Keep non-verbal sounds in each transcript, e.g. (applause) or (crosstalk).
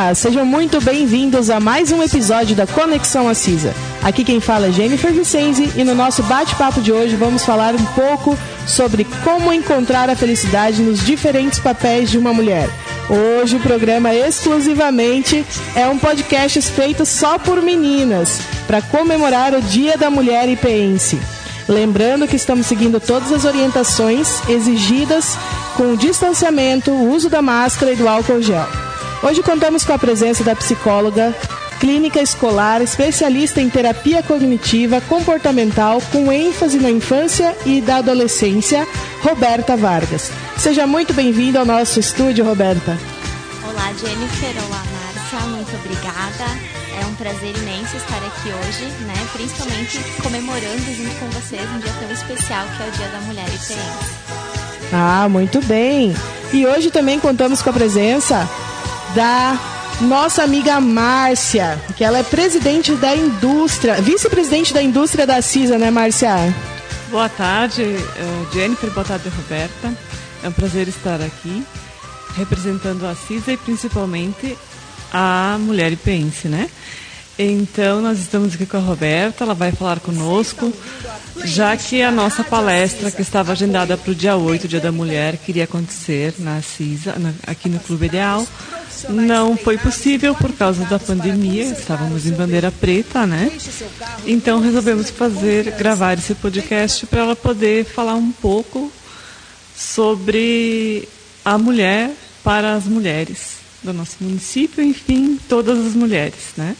Olá, sejam muito bem-vindos a mais um episódio da Conexão Assisa. Aqui quem fala é Jennifer Vicenzi e no nosso bate-papo de hoje vamos falar um pouco sobre como encontrar a felicidade nos diferentes papéis de uma mulher. Hoje o programa exclusivamente é um podcast feito só por meninas, para comemorar o Dia da Mulher IPense. Lembrando que estamos seguindo todas as orientações exigidas com o distanciamento, o uso da máscara e do álcool gel. Hoje contamos com a presença da psicóloga clínica escolar, especialista em terapia cognitiva comportamental com ênfase na infância e da adolescência, Roberta Vargas. Seja muito bem-vinda ao nosso estúdio, Roberta. Olá, Jennifer. Olá, Márcia. Muito obrigada. É um prazer imenso estar aqui hoje, né? Principalmente comemorando junto com vocês um dia tão especial que é o Dia da Mulher IPM. Ah, muito bem. E hoje também contamos com a presença da nossa amiga Márcia, que ela é presidente da indústria, vice-presidente da indústria da CISA, né, Márcia? Boa tarde, eh, Jennifer, boa tarde, Roberta. É um prazer estar aqui representando a CISA e principalmente a mulher ipense, né? Então, nós estamos aqui com a Roberta, ela vai falar conosco, já que a nossa palestra, que estava agendada para o dia 8, Dia da Mulher, queria acontecer na CISA, aqui no Clube Ideal, não foi possível por causa da pandemia, estávamos em bandeira preta, né? Então resolvemos fazer, gravar esse podcast para ela poder falar um pouco sobre a mulher para as mulheres do nosso município, enfim, todas as mulheres, né?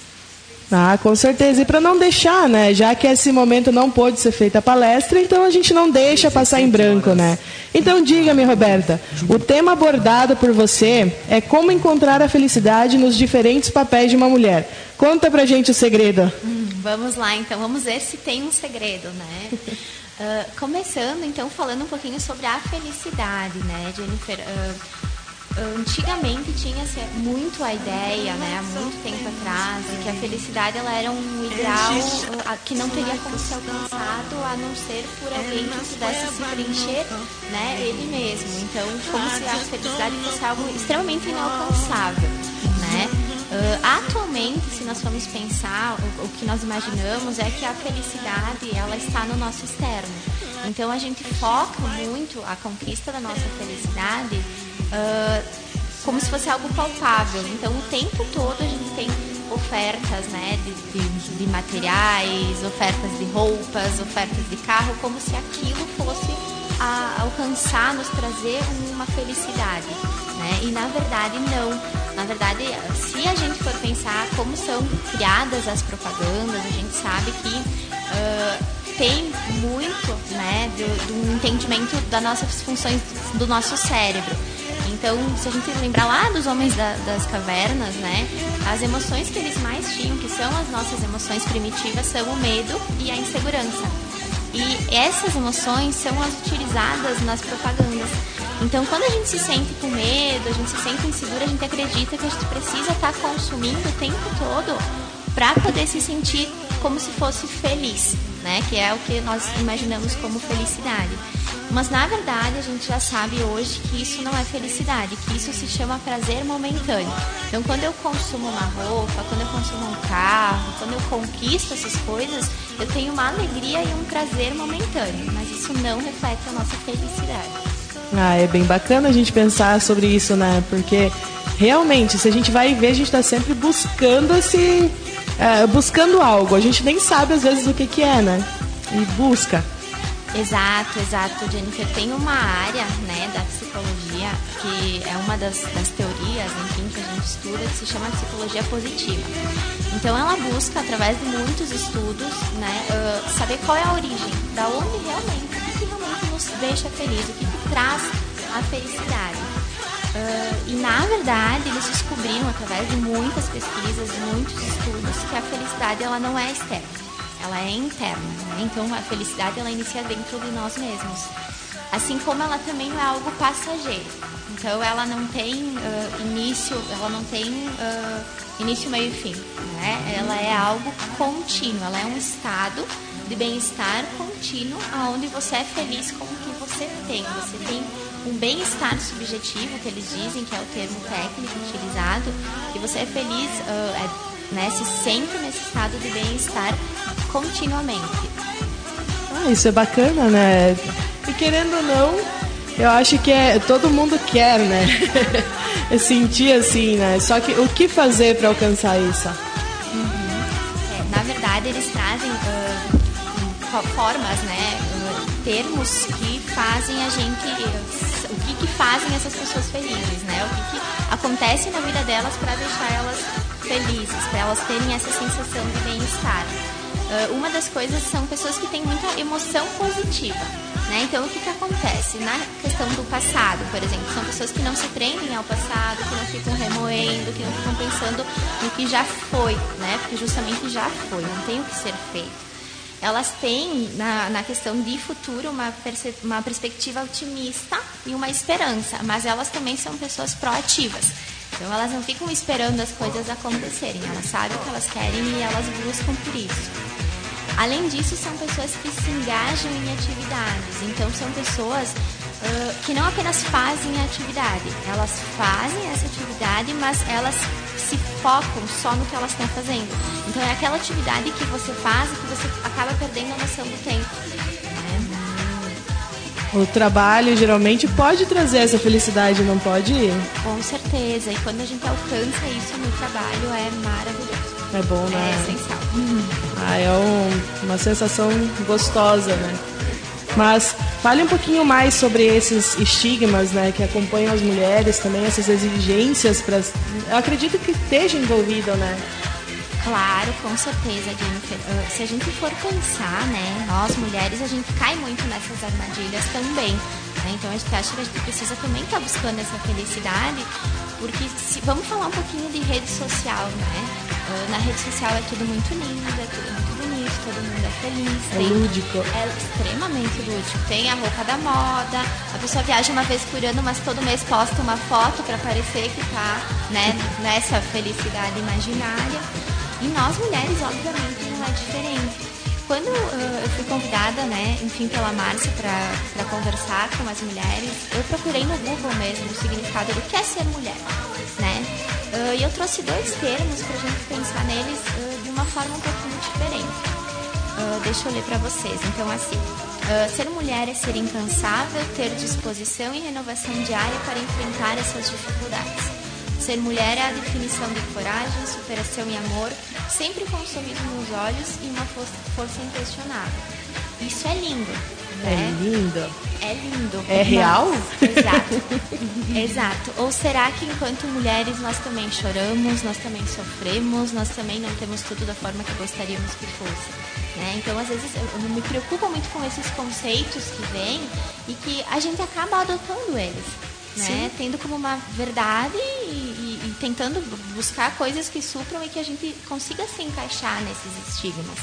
Ah, com certeza. E para não deixar, né? Já que esse momento não pôde ser feita a palestra, então a gente não deixa passar em branco, né? Então diga-me, Roberta, o tema abordado por você é como encontrar a felicidade nos diferentes papéis de uma mulher. Conta pra gente o segredo. Hum, vamos lá, então. Vamos ver se tem um segredo, né? Uh, (laughs) começando, então, falando um pouquinho sobre a felicidade, né, Jennifer? Uh, antigamente tinha-se muito a ideia, né, há muito tempo atrás, de que a felicidade ela era um ideal que não teria como ser alcançado a não ser por alguém que pudesse se preencher, né, ele mesmo. Então, como se a felicidade fosse algo extremamente inalcançável, né? Uh, atualmente, se nós formos pensar, o, o, que nós imaginamos é que a felicidade ela está no nosso externo. Então a gente foca muito a conquista da nossa felicidade uh, como se fosse algo palpável. Então, o tempo todo a gente tem ofertas né, de, de, de materiais, ofertas de roupas, ofertas de carro, como se aquilo fosse a alcançar, nos trazer uma felicidade. Né? E na verdade, não. Na verdade, se a gente for pensar como são criadas as propagandas, a gente sabe que uh, tem muito né, do, do entendimento das nossas funções do nosso cérebro. Então, se a gente lembrar lá dos homens da, das cavernas, né, as emoções que eles mais tinham, que são as nossas emoções primitivas, são o medo e a insegurança. E essas emoções são as utilizadas nas propagandas. Então, quando a gente se sente com medo, a gente se sente insegura, a gente acredita que a gente precisa estar consumindo o tempo todo para poder se sentir como se fosse feliz, né? Que é o que nós imaginamos como felicidade. Mas na verdade a gente já sabe hoje que isso não é felicidade, que isso se chama prazer momentâneo. Então quando eu consumo uma roupa, quando eu consumo um carro, quando eu conquisto essas coisas, eu tenho uma alegria e um prazer momentâneo, mas isso não reflete a nossa felicidade. Ah, é bem bacana a gente pensar sobre isso, né? Porque realmente, se a gente vai ver, a gente está sempre buscando esse. É, buscando algo. A gente nem sabe às vezes o que, que é, né? E busca. Exato, exato, Jennifer. Tem uma área né, da psicologia que é uma das, das teorias, enfim, que a gente estuda, que se chama psicologia positiva. Então ela busca, através de muitos estudos, né, uh, saber qual é a origem, da onde realmente, o que, que realmente nos deixa feliz, o que, que traz a felicidade. Uh, e na verdade eles descobriram através de muitas pesquisas, de muitos estudos, que a felicidade ela não é externa ela é interna, né? então a felicidade ela inicia dentro de nós mesmos. Assim como ela também não é algo passageiro. Então ela não tem uh, início, ela não tem uh, início, meio e fim. Né? Ela é algo contínuo, ela é um estado de bem-estar contínuo, onde você é feliz com o que você tem. Você tem um bem-estar subjetivo, que eles dizem, que é o termo técnico utilizado, que você é feliz, uh, é, né, se sente nesse estado de bem-estar continuamente. Ah, isso é bacana, né? E querendo ou não, eu acho que é, todo mundo quer, né? (laughs) sentir assim, né? Só que o que fazer para alcançar isso? Uhum. É, na verdade, eles trazem uh, formas, né? Termos que fazem a gente o que, que fazem essas pessoas felizes, né? O que, que acontece na vida delas para deixar elas felizes, para elas terem essa sensação de bem-estar. Uh, uma das coisas são pessoas que têm muita emoção positiva. Né? Então, o que, que acontece? Na questão do passado, por exemplo, são pessoas que não se prendem ao passado, que não ficam remoendo, que não ficam pensando no que já foi, né? porque justamente já foi, não tem o que ser feito elas têm na, na questão de futuro uma, uma perspectiva otimista e uma esperança, mas elas também são pessoas proativas. Então elas não ficam esperando as coisas acontecerem, elas sabem o que elas querem e elas buscam por isso. Além disso, são pessoas que se engajam em atividades, então são pessoas uh, que não apenas fazem a atividade, elas fazem essa atividade, mas elas se focam só no que elas estão fazendo. Então é aquela atividade que você faz e que você acaba perdendo a noção do tempo. O trabalho geralmente pode trazer essa felicidade, não pode? Com certeza. E quando a gente alcança isso no trabalho é maravilhoso. É bom, né? É essencial. Ah, é um, uma sensação gostosa, né? Mas fale um pouquinho mais sobre esses estigmas né, que acompanham as mulheres, também essas exigências. Pra, eu acredito que esteja envolvido, né? Claro, com certeza, Jennifer. Uh, se a gente for pensar, né, nós mulheres, a gente cai muito nessas armadilhas também. Né? Então a gente acha que a gente precisa também estar tá buscando essa felicidade, porque se, vamos falar um pouquinho de rede social, né? Uh, na rede social é tudo muito lindo, é tudo muito todo mundo é feliz. É tem, lúdico. É extremamente lúdico. Tem a roupa da moda, a pessoa viaja uma vez por ano, mas todo mês posta uma foto para parecer que está né, nessa felicidade imaginária. E nós mulheres, obviamente, não é diferente. Quando uh, eu fui convidada, né, enfim, pela Márcia para conversar com as mulheres, eu procurei no Google mesmo o significado do que é ser mulher, né? Uh, e eu trouxe dois termos para a gente pensar neles uh, de uma forma um pouquinho diferente. Deixa eu ler para vocês. Então, assim, ser mulher é ser incansável, ter disposição e renovação diária para enfrentar essas dificuldades. Ser mulher é a definição de coragem, superação e amor, sempre com um sorriso nos olhos e uma força, força inquestionável. Isso é lindo. É né? Lindo. É lindo. É real? Exato. (laughs) Exato. Ou será que enquanto mulheres nós também choramos, nós também sofremos, nós também não temos tudo da forma que gostaríamos que fosse? Né? Então, às vezes, eu me preocupo muito com esses conceitos que vêm e que a gente acaba adotando eles né? Tendo como uma verdade e, e, e, tentando buscar coisas que supram e que a gente consiga se encaixar nesses estigmas.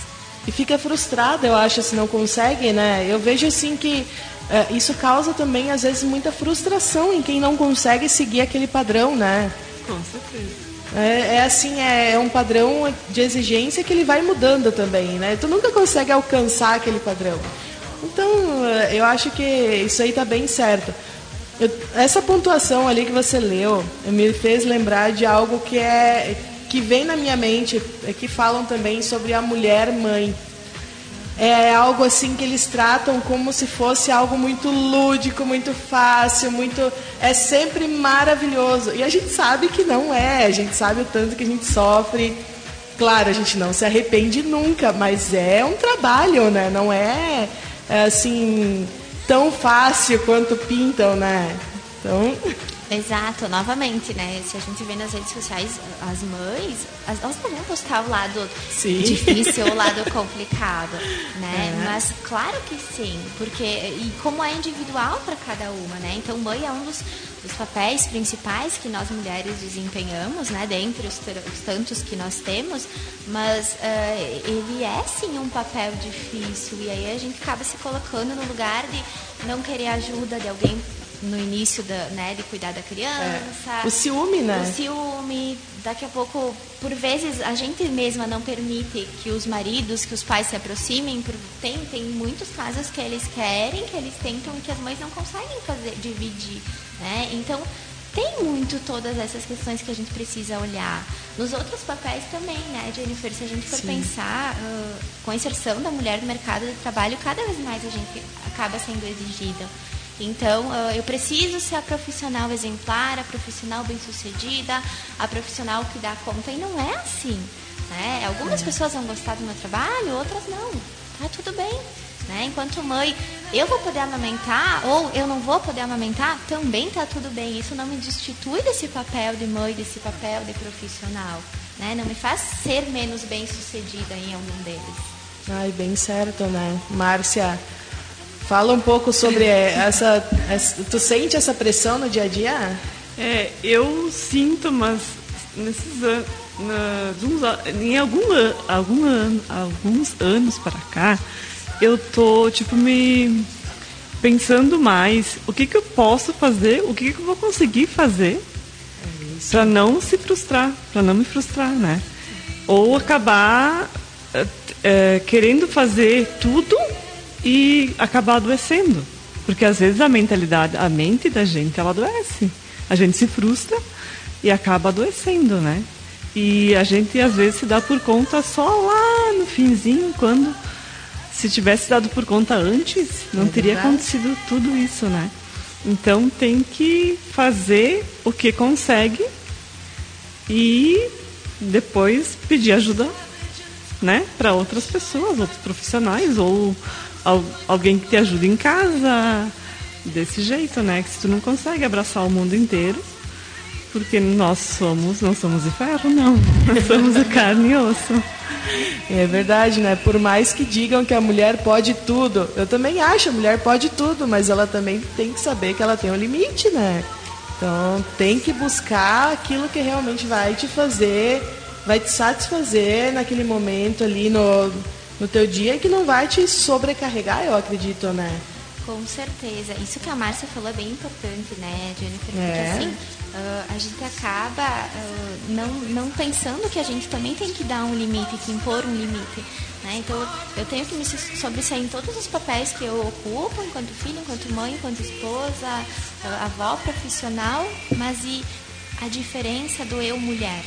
E fica frustrada, eu acho, se não consegue, né? Eu vejo assim que é, isso causa também, às vezes, muita frustração em quem não consegue seguir aquele padrão, né? Com certeza. É, é, assim, é, é, um padrão de exigência que ele vai mudando também, né? Tu nunca consegue alcançar aquele padrão. Então, é, eu acho que isso aí tá bem certo. Eu, essa pontuação ali que você leu me fez lembrar de algo que é que vem na minha mente, é que falam também sobre a mulher mãe. É algo assim que eles tratam como se fosse algo muito lúdico, muito fácil, muito é sempre maravilhoso. E a gente sabe que não é, a gente sabe o tanto que a gente sofre. Claro, a gente não se arrepende nunca, mas é um trabalho, né? Não é, é assim, tão fácil quanto pintam, né? Então. (laughs) Exato, novamente, né? Se a gente vê nas redes sociais, as mães, as, elas não vão postar o lado sim. difícil ou o lado (laughs) complicado, né? É. Mas claro que sim, porque e como é individual para cada uma, né? Então, mãe é um dos, dos, papéis principais que nós mulheres desempenhamos, né? Dentre os, os tantos que nós temos, mas uh, ele é sim um papel difícil e aí a gente acaba se colocando no lugar de não querer ajuda de alguém no início da, né, de cuidar da criança. É. O ciúme, né? O ciúme. Daqui a pouco, por vezes, a gente mesma não permite que os maridos, que os pais se aproximem. Por, tem, tem muitos casos que eles querem, que eles tentam e que as mães não conseguem fazer, dividir. Né? Então, tem muito todas essas questões que a gente precisa olhar. Nos outros papéis também, né, Jennifer? Se a gente for Sim. pensar uh, com a inserção da mulher no mercado de trabalho, cada vez mais a gente acaba sendo exigida. Então, uh, eu preciso ser a profissional exemplar, a profissional bem-sucedida, a profissional que dá conta. E não é assim. Né? Algumas é. pessoas vão gostar do meu trabalho, outras não. Tá tudo bem. Né? Enquanto mãe, eu vou poder amamentar ou eu não vou poder amamentar, também está tudo bem. Isso não me destitui desse papel de mãe, desse papel de profissional. Né? Não me faz ser menos bem sucedida em algum deles. Ai, bem certo, né? Márcia, fala um pouco sobre essa, essa. Tu sente essa pressão no dia a dia? É, eu sinto, mas nesses anos. em algum, algum ano, alguns anos para cá, eu tô, tipo, me pensando mais o que, que eu posso fazer, o que, que eu vou conseguir fazer para não se frustrar, para não me frustrar, né? Ou acabar é, querendo fazer tudo e acabar adoecendo. Porque às vezes a mentalidade, a mente da gente, ela adoece. A gente se frustra e acaba adoecendo, né? E a gente às vezes se dá por conta só lá no finzinho, quando se tivesse dado por conta antes, não é teria acontecido tudo isso, né? Então tem que fazer o que consegue e depois pedir ajuda, né, para outras pessoas, outros profissionais ou alguém que te ajude em casa, desse jeito, né? Que se tu não consegue abraçar o mundo inteiro, porque nós somos, não somos de ferro, não. Nós somos de (laughs) carne e osso. É verdade, né? Por mais que digam que a mulher pode tudo, eu também acho, a mulher pode tudo, mas ela também tem que saber que ela tem um limite, né? Então tem que buscar aquilo que realmente vai te fazer, vai te satisfazer naquele momento ali no, no teu dia que não vai te sobrecarregar, eu acredito, né? Com certeza. Isso que a Márcia falou é bem importante, né, Jennifer? Porque é. assim, uh, a gente acaba uh, não, não pensando que a gente também tem que dar um limite, que impor um limite. Né? Então, eu tenho que me sobressair em todos os papéis que eu ocupo, enquanto filha, enquanto mãe, enquanto esposa, uh, avó, profissional, mas e a diferença do eu mulher?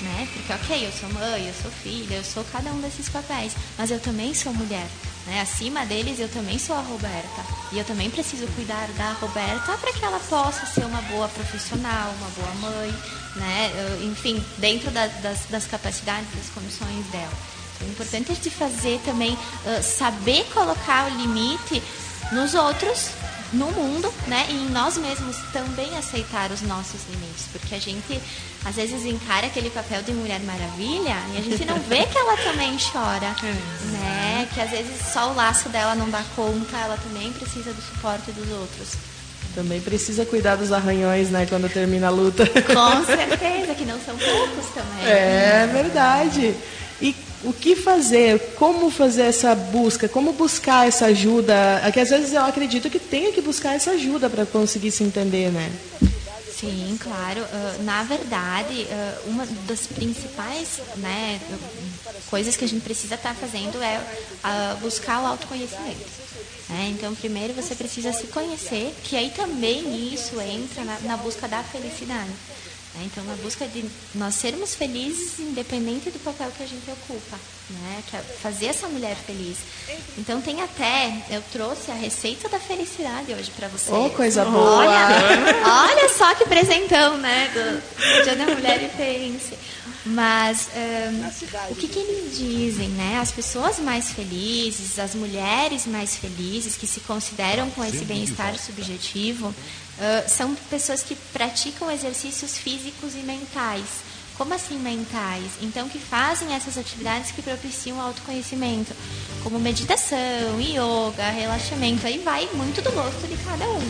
Né? Porque, ok, eu sou mãe, eu sou filha, eu sou cada um desses papéis, mas eu também sou mulher. Né? Acima deles, eu também sou a Roberta. E eu também preciso cuidar da Roberta para que ela possa ser uma boa profissional, uma boa mãe, né? enfim, dentro da, das, das, capacidades, das condições dela. Então, é importante a gente fazer também, uh, saber colocar o limite nos outros no mundo, né? E em nós mesmos também aceitar os nossos limites, porque a gente às vezes encara aquele papel de mulher maravilha e a gente não vê que ela também chora, (laughs) é. né? Que às vezes só o laço dela não dá conta, ela também precisa do suporte dos outros. Também precisa cuidar dos arranhões, né, quando termina a luta. Com (laughs) certeza, que não são poucos também. É verdade. E o que fazer, como fazer essa busca, como buscar essa ajuda, é que às vezes eu acredito que tenha que buscar essa ajuda para conseguir se entender, né? Sim, claro. Uh, na verdade, uh, uma das principais né, coisas que a gente precisa estar tá fazendo é uh, buscar o autoconhecimento. Né? Então, primeiro você precisa se conhecer, que aí também isso entra na, na busca da felicidade. Né? Então, na busca de nós sermos felizes, independente do papel que a gente ocupa, né? que é fazer essa mulher feliz. Então, tem até, eu trouxe a receita da felicidade hoje para vocês. Oh, coisa boa! Olha, (laughs) olha só que presentão, né, do Dia da Mulher e Pense. Mas um, o que, que eles dizem, né? As pessoas mais felizes, as mulheres mais felizes, que se consideram com esse bem-estar subjetivo, uh, são pessoas que praticam exercícios físicos e mentais. Como assim mentais? Então, que fazem essas atividades que propiciam o autoconhecimento, como meditação, yoga, relaxamento. Aí vai muito do gosto de cada um,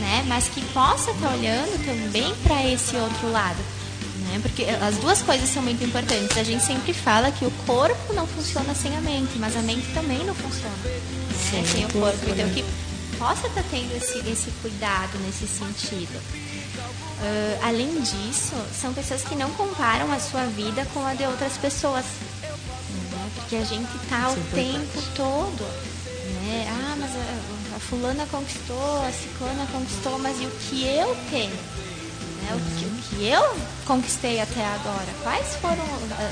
né? Mas que possa estar olhando também para esse outro lado né? Porque as duas coisas são muito importantes. A gente sempre fala que o corpo não funciona sem a mente, mas a mente também não funciona né? sem o corpo. Então, que possa estar tá tendo esse, esse cuidado nesse sentido. Uh, além disso, são pessoas que não comparam a sua vida com a de outras pessoas. Né? Porque a gente está o é tempo todo. Né? Ah, mas a, a, fulana conquistou, a ciclana conquistou, mas e o que eu tenho? Né? O, que, o que eu conquistei até agora? Quais foram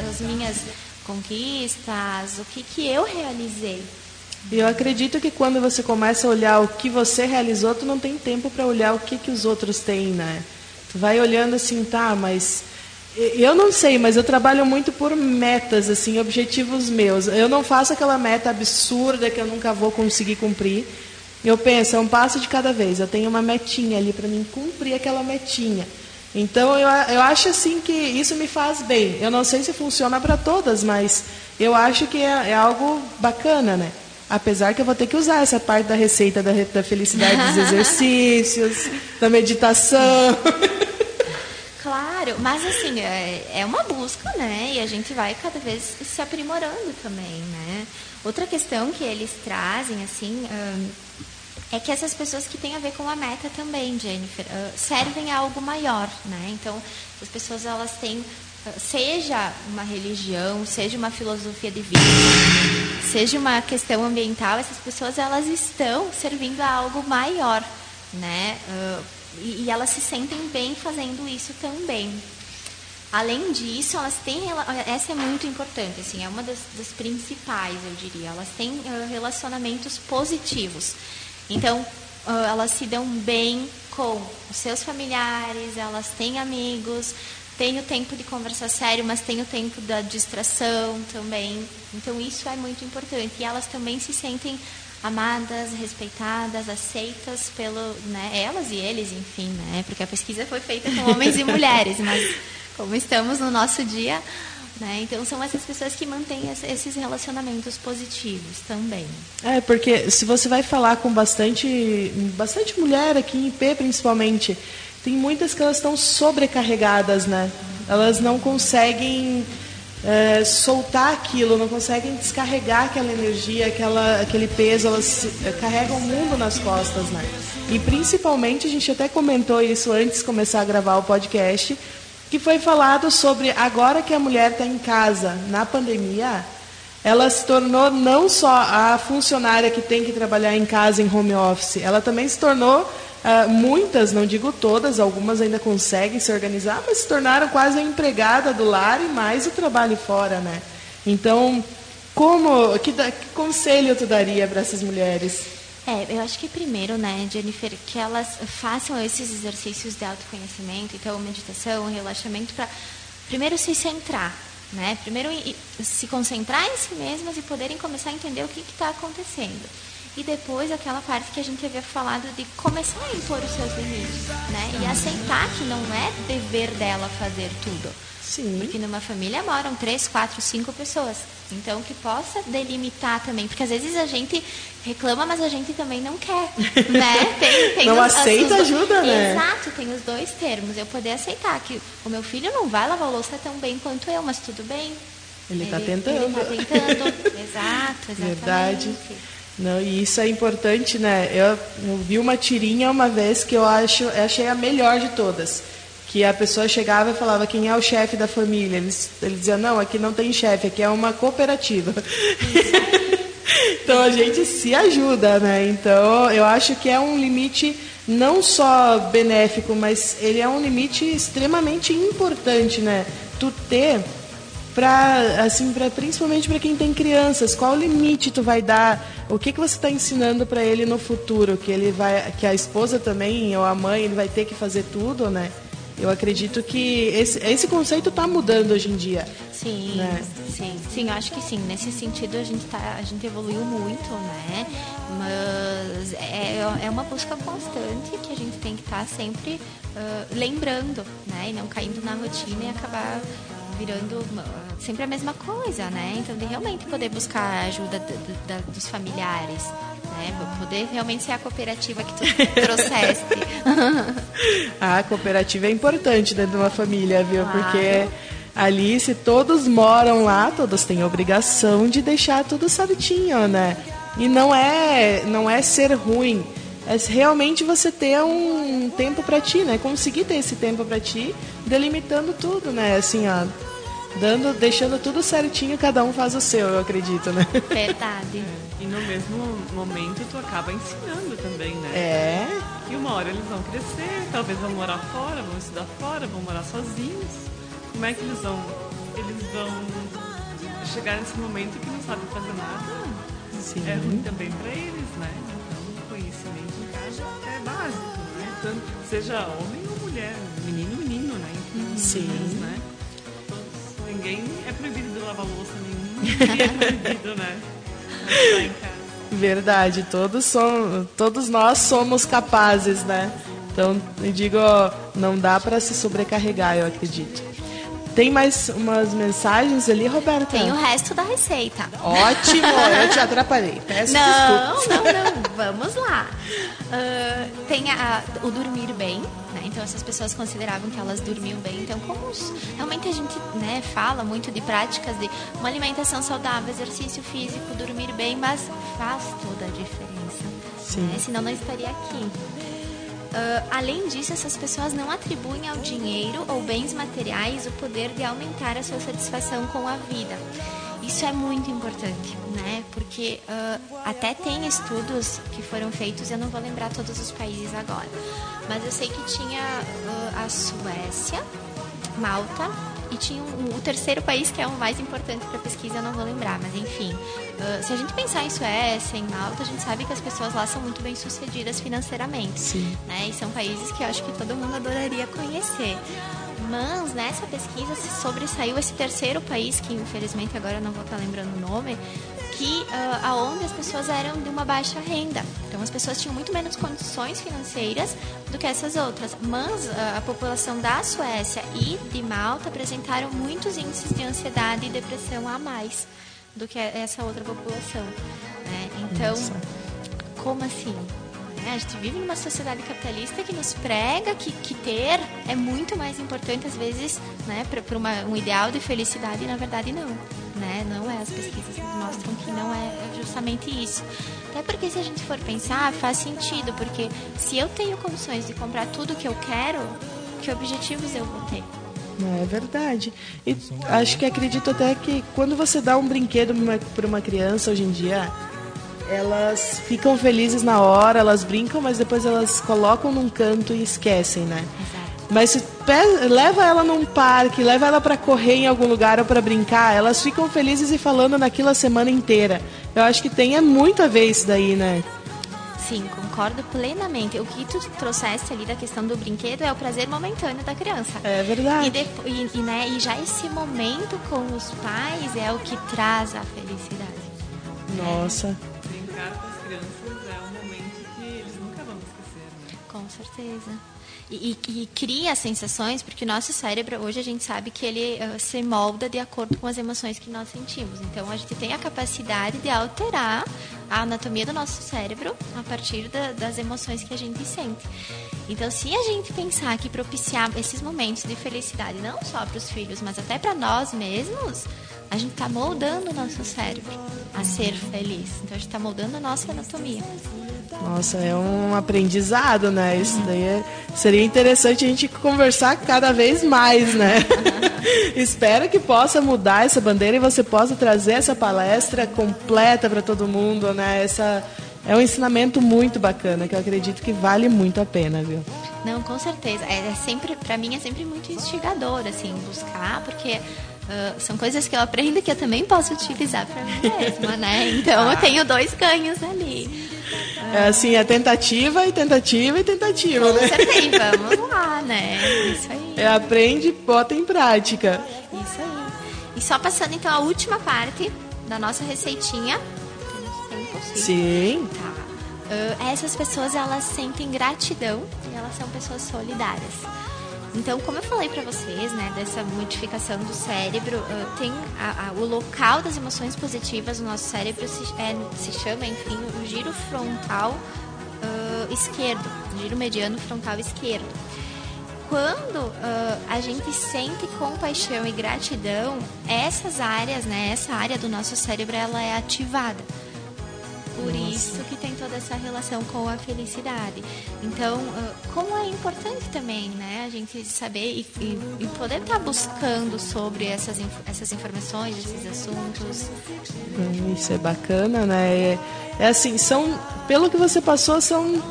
as minhas conquistas? O que, que eu realizei? E eu acredito que quando você começa a olhar o que você realizou, tu não tem tempo para olhar o que, que os outros têm, né? Tu vai olhando assim, tá, mas eu não sei, mas eu trabalho muito por metas, assim, objetivos meus. Eu não faço aquela meta absurda que eu nunca vou conseguir cumprir. Eu penso, é um passo de cada vez. Eu tenho uma metinha ali para mim cumprir aquela metinha. Então eu, eu acho assim que isso me faz bem. Eu não sei se funciona para todas, mas eu acho que é, é algo bacana, né? Apesar que eu vou ter que usar essa parte da receita da, da felicidade dos exercícios, (laughs) da meditação. Claro, mas assim, é, é uma busca, né? E a gente vai cada vez se aprimorando também, né? Outra questão que eles trazem, assim, é que essas pessoas que têm a ver com a meta também, Jennifer, servem a algo maior, né? Então, as pessoas, elas têm seja uma religião, seja uma filosofia de vida, seja uma questão ambiental, essas pessoas elas estão servindo a algo maior, né? Uh, e, e, elas se sentem bem fazendo isso também. Além disso, elas têm essa é muito importante, assim, é uma das, das principais, eu diria. Elas têm uh, relacionamentos positivos. Então, uh, elas se dão bem com os seus familiares, elas têm amigos, tem o tempo de conversar sério, mas tem o tempo da distração também. Então isso é muito importante. E elas também se sentem amadas, respeitadas, aceitas pelo, né, elas e eles, enfim, né? Porque a pesquisa foi feita com homens e (laughs) mulheres, mas como estamos no nosso dia, né? Então são essas pessoas que mantêm esses relacionamentos positivos também. É, porque se você vai falar com bastante, bastante mulher aqui em IP principalmente, tem muitas que elas estão sobrecarregadas, né? Elas não conseguem é, soltar aquilo, não conseguem descarregar aquela energia, aquela, aquele peso, elas é, carregam o mundo nas costas, né? E principalmente, a gente até comentou isso antes de começar a gravar o podcast, que foi falado sobre agora que a mulher está em casa na pandemia, ela se tornou não só a funcionária que tem que trabalhar em casa em home office, ela também se tornou Uh, muitas, não digo todas, algumas ainda conseguem se organizar, mas se tornaram quase a empregada do lar e mais o trabalho fora, né? Então, como, que, que conselho tu daria para essas mulheres? É, eu acho que primeiro, né, Jennifer, que elas façam esses exercícios de autoconhecimento, então meditação, relaxamento, para primeiro se centrar, né? Primeiro se concentrar em si mesmas e poderem começar a entender o que está acontecendo. E depois aquela parte que a gente havia falado de começar a impor os seus limites, né? E aceitar que não é dever dela fazer tudo. Sim. Porque numa família moram três, quatro, cinco pessoas. Então que possa delimitar também, porque às vezes a gente reclama, mas a gente também não quer, (laughs) né? Tem, tem não os, aceita os, ajuda, né? Exato, tem os dois termos. Eu poder aceitar que o meu filho não vai lavar louça tão bem quanto eu, mas tudo bem. Ele está tentando. Ele está tentando. (laughs) Exato, exatamente. Verdade. Não, e isso é importante, né? Eu, eu, vi uma tirinha uma vez que eu acho, eu achei a melhor de todas. Que a pessoa chegava e falava quem é o chefe da família. Eles, ele dizia, não, aqui não tem chefe, aqui é uma cooperativa. (laughs) então a gente se ajuda, né? Então eu acho que é um limite não só benéfico, mas ele é um limite extremamente importante, né? Tu ter para assim para principalmente para quem tem crianças qual o limite tu vai dar? O que que você está ensinando para ele no futuro? Que ele vai que a esposa também ou a mãe ele vai ter que fazer tudo né? Eu acredito que esse, esse conceito está mudando hoje em dia sim né? sim sim acho que sim. Nesse sentido a gente tá a gente evoluiu muito né? Mas é, é uma busca constante que a gente tem que estar tá sempre uh, lembrando né? E não caindo na rotina e acabar virando sempre a mesma coisa, né? Então, de realmente poder buscar a ajuda dos familiares, né? Poder realmente ser a cooperativa que tu (laughs) trouxeste. a cooperativa é importante dentro de uma família, viu? Claro. Porque ali, se todos moram lá, todos têm obrigação de deixar tudo certinho, né? E não é, não é ser ruim é realmente você ter um tempo para ti, né? Conseguir ter esse tempo para ti, delimitando tudo, né? Assim, ó, dando, deixando tudo certinho, cada um faz o seu, eu acredito, né? Verdade. É, e no mesmo momento tu acaba ensinando também, né? É. E uma hora eles vão crescer, talvez vão morar fora, vão estudar fora, vão morar sozinhos. Como é que eles vão eles vão chegar nesse momento que não sabem fazer nada? Sim. É ruim também para eles, né? Então, conhecimento em casa é básico, né? Tanto, seja homem ou mulher, menino, menino, né? Enfim, Sim. Meninas, né? Ninguém é proibido de lavar louça. Ninguém é proibido, né? (laughs) Verdade, todos, somos, todos nós somos capazes, né? Então, eu digo, não dá para se sobrecarregar, eu acredito. Tem mais umas mensagens ali, Roberta? Tem o resto da receita. Ótimo, (laughs) eu te atrapalhei. Peço não, desculpas. não, não. (laughs) Vamos lá. Uh, tem a, o dormir bem, né? Então essas pessoas consideravam que elas dormiam bem. Então, como os, realmente a gente né, fala muito de práticas de uma alimentação saudável, exercício físico, dormir bem, mas faz toda a diferença. Sim. Né? Senão não estaria aqui. Uh, além disso, essas pessoas não atribuem ao dinheiro ou bens materiais o poder de aumentar a sua satisfação com a vida. Isso é muito importante, né? Porque uh, até tem estudos que foram feitos, eu não vou lembrar todos os países agora, mas eu sei que tinha uh, a Suécia, Malta e tinha um, o terceiro país que é o mais importante para pesquisa, eu não vou lembrar, mas enfim. Uh, se a gente pensar em Suécia, em Malta, a gente sabe que as pessoas lá são muito bem sucedidas financeiramente. Sim. Né? E são países que eu acho que todo mundo adoraria conhecer. Mas nessa pesquisa se sobressaiu esse terceiro país, que infelizmente agora eu não vou estar lembrando o nome, que uh, aonde as pessoas eram de uma baixa renda. Então as pessoas tinham muito menos condições financeiras do que essas outras. Mas uh, a população da Suécia e de Malta apresentaram muitos índices de ansiedade e depressão a mais do que essa outra população. Né? Então, Nossa. como assim? Né? A gente vive numa sociedade capitalista que nos prega que, que ter é muito mais importante, às vezes, né, para um ideal de felicidade, e na verdade não. Né? Não é. As pesquisas mostram que não é justamente isso. Até porque, se a gente for pensar, faz sentido, porque se eu tenho condições de comprar tudo que eu quero, que objetivos eu vou ter? É verdade. E acho que acredito até que quando você dá um brinquedo para uma criança hoje em dia, elas ficam felizes na hora, elas brincam, mas depois elas colocam num canto e esquecem, né? Exato. Mas se leva ela num parque, leva ela para correr em algum lugar ou para brincar, elas ficam felizes e falando naquilo a semana inteira. Eu acho que tem é muito a ver isso daí, né? Sim, concordo plenamente. O que tu trouxeste ali da questão do brinquedo é o prazer momentâneo da criança. É verdade. E, depois, e, né, e já esse momento com os pais é o que traz a felicidade. Nossa. Crianças é um momento que eles nunca vão esquecer, né? Com certeza. E, e, e, cria sensações, porque o nosso cérebro, hoje a gente sabe que ele uh, se molda de acordo com as emoções que nós sentimos. Então, a gente tem a capacidade de alterar a anatomia do nosso cérebro a partir da, das emoções que a gente sente. Então, se a gente pensar que propiciar esses momentos de felicidade, não só para os filhos, mas até para nós mesmos, a gente está moldando o nosso cérebro a ser feliz. Então, a gente está moldando a nossa anatomia. Nossa, é um aprendizado, né? Isso daí é, seria interessante a gente conversar cada vez mais, né? (laughs) Espero que possa mudar essa bandeira e você possa trazer essa palestra completa para todo mundo, né? Essa é um ensinamento muito bacana que eu acredito que vale muito a pena, viu? Não, com certeza. É, é sempre, para mim é sempre muito instigador assim buscar, porque Uh, são coisas que eu aprendo que eu também posso utilizar para mim mesma, né? Então eu tenho dois ganhos ali. É assim, é tentativa e tentativa e tentativa, Com né? certeza, (laughs) vamos lá, né? Isso aí. É, aprende, bota em prática. Isso aí. E só passando então a última parte da nossa receitinha. Sim. Tá. Uh, essas pessoas elas sentem gratidão e elas são pessoas solidárias. Então, como eu falei para vocês, né, dessa modificação do cérebro, uh, tem a, a, o local das emoções positivas no nosso cérebro se, é, se chama, enfim, o giro frontal uh, esquerdo, giro mediano frontal esquerdo. Quando uh, a gente sente compaixão e gratidão, essas áreas, né, essa área do nosso cérebro, ela é ativada. Por Nossa. isso que tem toda essa relação com a felicidade. Então, como é importante também, né, a gente saber e, e, e poder estar tá buscando sobre essas, essas informações, esses assuntos. Hum, isso é bacana, né? É, é assim, são, pelo que você passou, são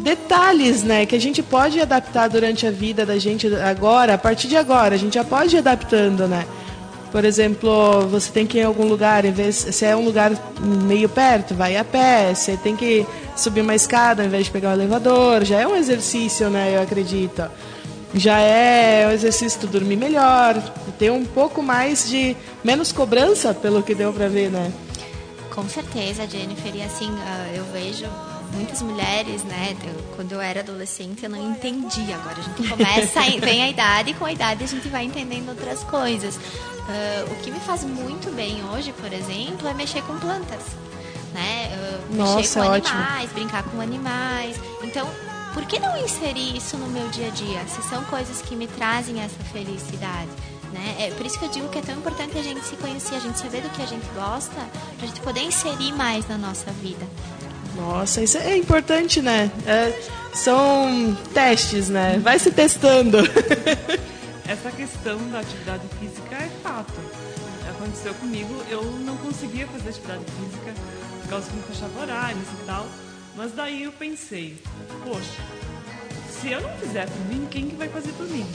detalhes, né, que a gente pode adaptar durante a vida da gente agora, a partir de agora, a gente já pode ir adaptando, né? Por exemplo, você tem que ir em algum lugar, em vez, se é um lugar meio perto, vai a pé. Você tem que subir uma escada ao invés de pegar o elevador. Já é um exercício, né? Eu acredito. Já é um exercício de dormir melhor, ter um pouco mais de menos cobrança, pelo que deu para ver, né? Com certeza, Jennifer. E assim, ah, eu vejo muitas mulheres, né? Eu, quando eu era adolescente, eu não entendia. Agora a gente começa, vem a idade, e com a idade a gente vai entendendo outras coisas. Uh, o que me faz muito bem hoje, por exemplo, é mexer com plantas. Né? Uh, Nossa, mexer com ótimo. animais, brincar com animais. Então, por que não inserir isso no meu dia a dia? Se são coisas que me trazem essa felicidade. Né? É por isso que eu digo que é tão importante a gente se conhecer, a gente saber do que a gente gosta, para a gente poder inserir mais na nossa vida. Nossa, isso é importante, né? É, são testes, né? Vai se testando. (laughs) Essa questão da atividade física é fato. Aconteceu comigo, eu não conseguia fazer atividade física por causa que me fechava horários e tal. Mas daí eu pensei, poxa, se eu não fizer por mim, quem que vai fazer por mim?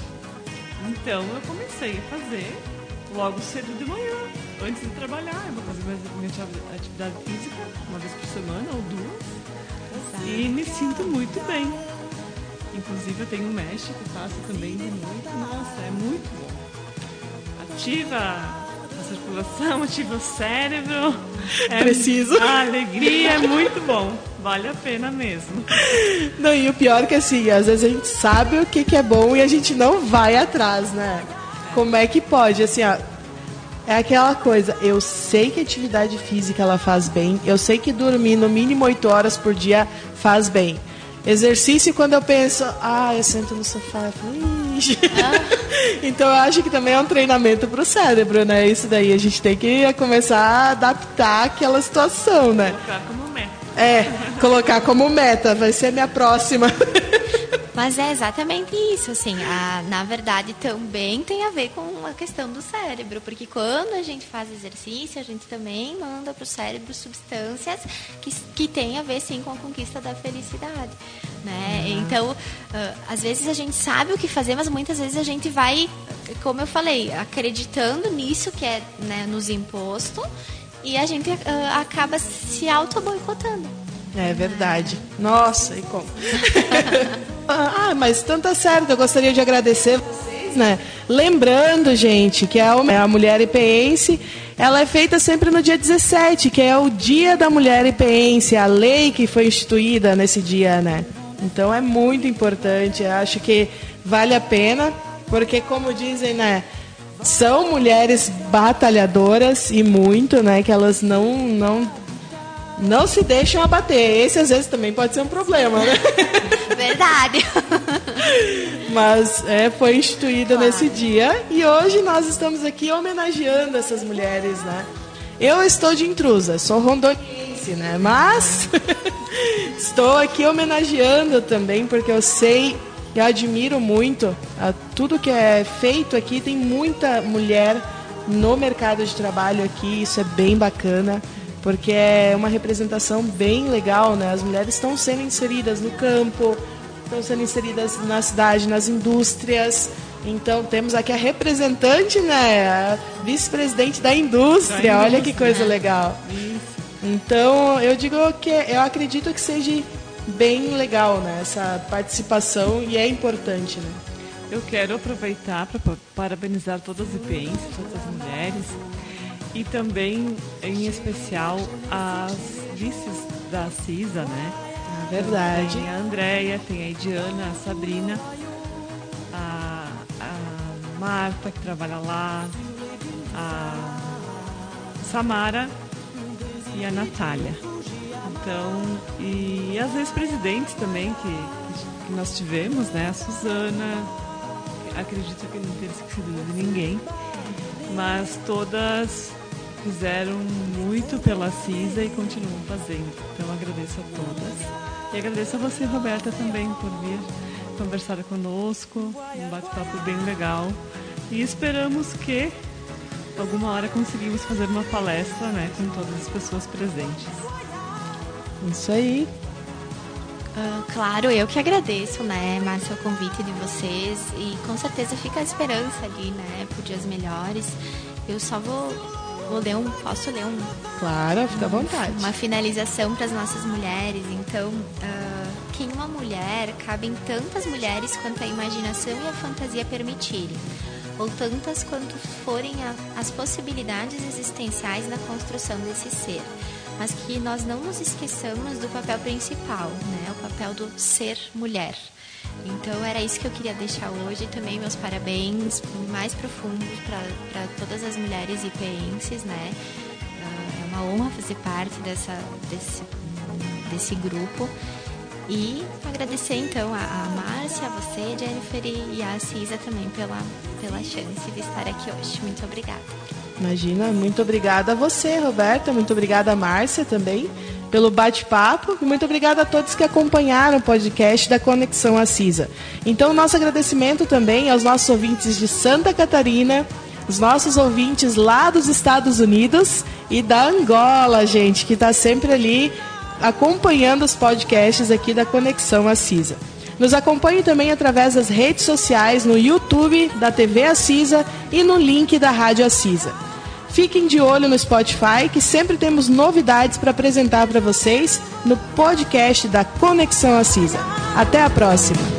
Então eu comecei a fazer logo cedo de manhã, antes de trabalhar. Eu vou fazer minha atividade física uma vez por semana ou duas. Exato. E me sinto muito bem. Inclusive eu tenho um mesh que faço também de noite. Nossa, é muito bom. Ativa a circulação, (laughs) ativa o cérebro. É Preciso. A alegria é muito bom. Vale a pena mesmo. Não, e o pior é que assim, às vezes a gente sabe o que, que é bom e a gente não vai atrás, né? Como é que pode? Assim, ó, é aquela coisa, eu sei que atividade física ela faz bem, eu sei que dormir no mínimo 8 horas por dia faz bem. Exercício, quando eu penso, ah, eu sento no sofá, eu falo, ah. (laughs) então eu acho que também é um treinamento para o cérebro, né? Isso daí, a gente tem que começar a adaptar aquela situação, né? Colocar como meta. É, colocar como meta, vai ser a minha próxima. (laughs) Mas é exatamente isso, assim, a, na verdade também tem a ver com a questão do cérebro, porque quando a gente faz exercício, a gente também manda para o cérebro substâncias que, que tem a ver sim com a conquista da felicidade, né? Uhum. Então, uh, às vezes a gente sabe o que fazer, mas muitas vezes a gente vai, como eu falei, acreditando nisso que é né, nos imposto e a gente uh, acaba se auto-boicotando. É verdade. Nossa, e como? (laughs) ah, mas tanto tá certo. Eu gostaria de agradecer vocês, né? Lembrando, gente, que a Mulher IPense, ela é feita sempre no dia 17, que é o Dia da Mulher IPense, a lei que foi instituída nesse dia, né? Então é muito importante. Eu acho que vale a pena, porque como dizem, né? São mulheres batalhadoras e muito, né? Que elas não, não não se deixam abater. Esse às vezes também pode ser um problema, né? (laughs) Verdade. Mas é, foi instituída claro. nesse dia e hoje nós estamos aqui homenageando essas mulheres, né? Eu estou de intrusa, sou rondoniense, né? Mas (laughs) estou aqui homenageando também porque eu sei e admiro muito a, tudo que é feito aqui. Tem muita mulher no mercado de trabalho aqui, isso é bem bacana porque é uma representação bem legal, né? As mulheres estão sendo inseridas no campo, estão sendo inseridas na cidade, nas indústrias. Então temos aqui a representante, né? A vice-presidente da indústria. da indústria. Olha que coisa legal. Isso. Então eu digo que eu acredito que seja bem legal, né? Essa participação e é importante, né? Eu quero aproveitar para parabenizar todas as IPENs, todas as mulheres e também, em especial, as vices da CISA, né? É verdade. Tem a Andréia, tem a Ediana, a Sabrina, a, a Marta, que trabalha lá, a Samara e a Natália. Então, e as ex-presidentes também que, que nós tivemos, né? A Suzana, acredito que não ter esquecido de ninguém, mas todas fizeram muito pela CISA e continuam fazendo. Então agradeço a todas. E agradeço a você, Roberta, também por vir conversar conosco, um bate-papo bem legal. E esperamos que alguma hora conseguimos fazer uma palestra né, com todas as pessoas presentes. Isso aí. Uh, claro, eu que agradeço, né, Márcia, o convite de vocês e com certeza fica a esperança ali, né, por dias melhores. Eu só vou, vou ler um, posso ler um? Claro, fica à vontade. Uma finalização para as nossas mulheres. Então, uh, que em uma mulher cabem tantas mulheres quanto a imaginação e a fantasia permitirem ou tantas quanto forem a, as possibilidades existenciais na construção desse ser, mas que nós não nos esqueçamos do papel principal, né? o papel do ser mulher. Então era isso que eu queria deixar hoje. Também meus parabéns mais profundos para todas as mulheres IPenses, né? Ah, é uma honra fazer parte dessa, desse, desse grupo. E agradecer então a, a Márcia, a você, Jennifer e a Cisa também pela, pela chance de estar aqui hoje. Muito obrigada. Imagina, muito obrigada a você, Roberta, muito obrigada a Márcia também pelo bate-papo e muito obrigada a todos que acompanharam o podcast da Conexão Assisa. Então, nosso agradecimento também aos nossos ouvintes de Santa Catarina, os nossos ouvintes lá dos Estados Unidos e da Angola, gente, que está sempre ali acompanhando os podcasts aqui da Conexão Assisa. Nos acompanhe também através das redes sociais, no YouTube da TV Assisa e no link da Rádio Assisa. Fiquem de olho no Spotify, que sempre temos novidades para apresentar para vocês no podcast da Conexão Assisa. Até a próxima!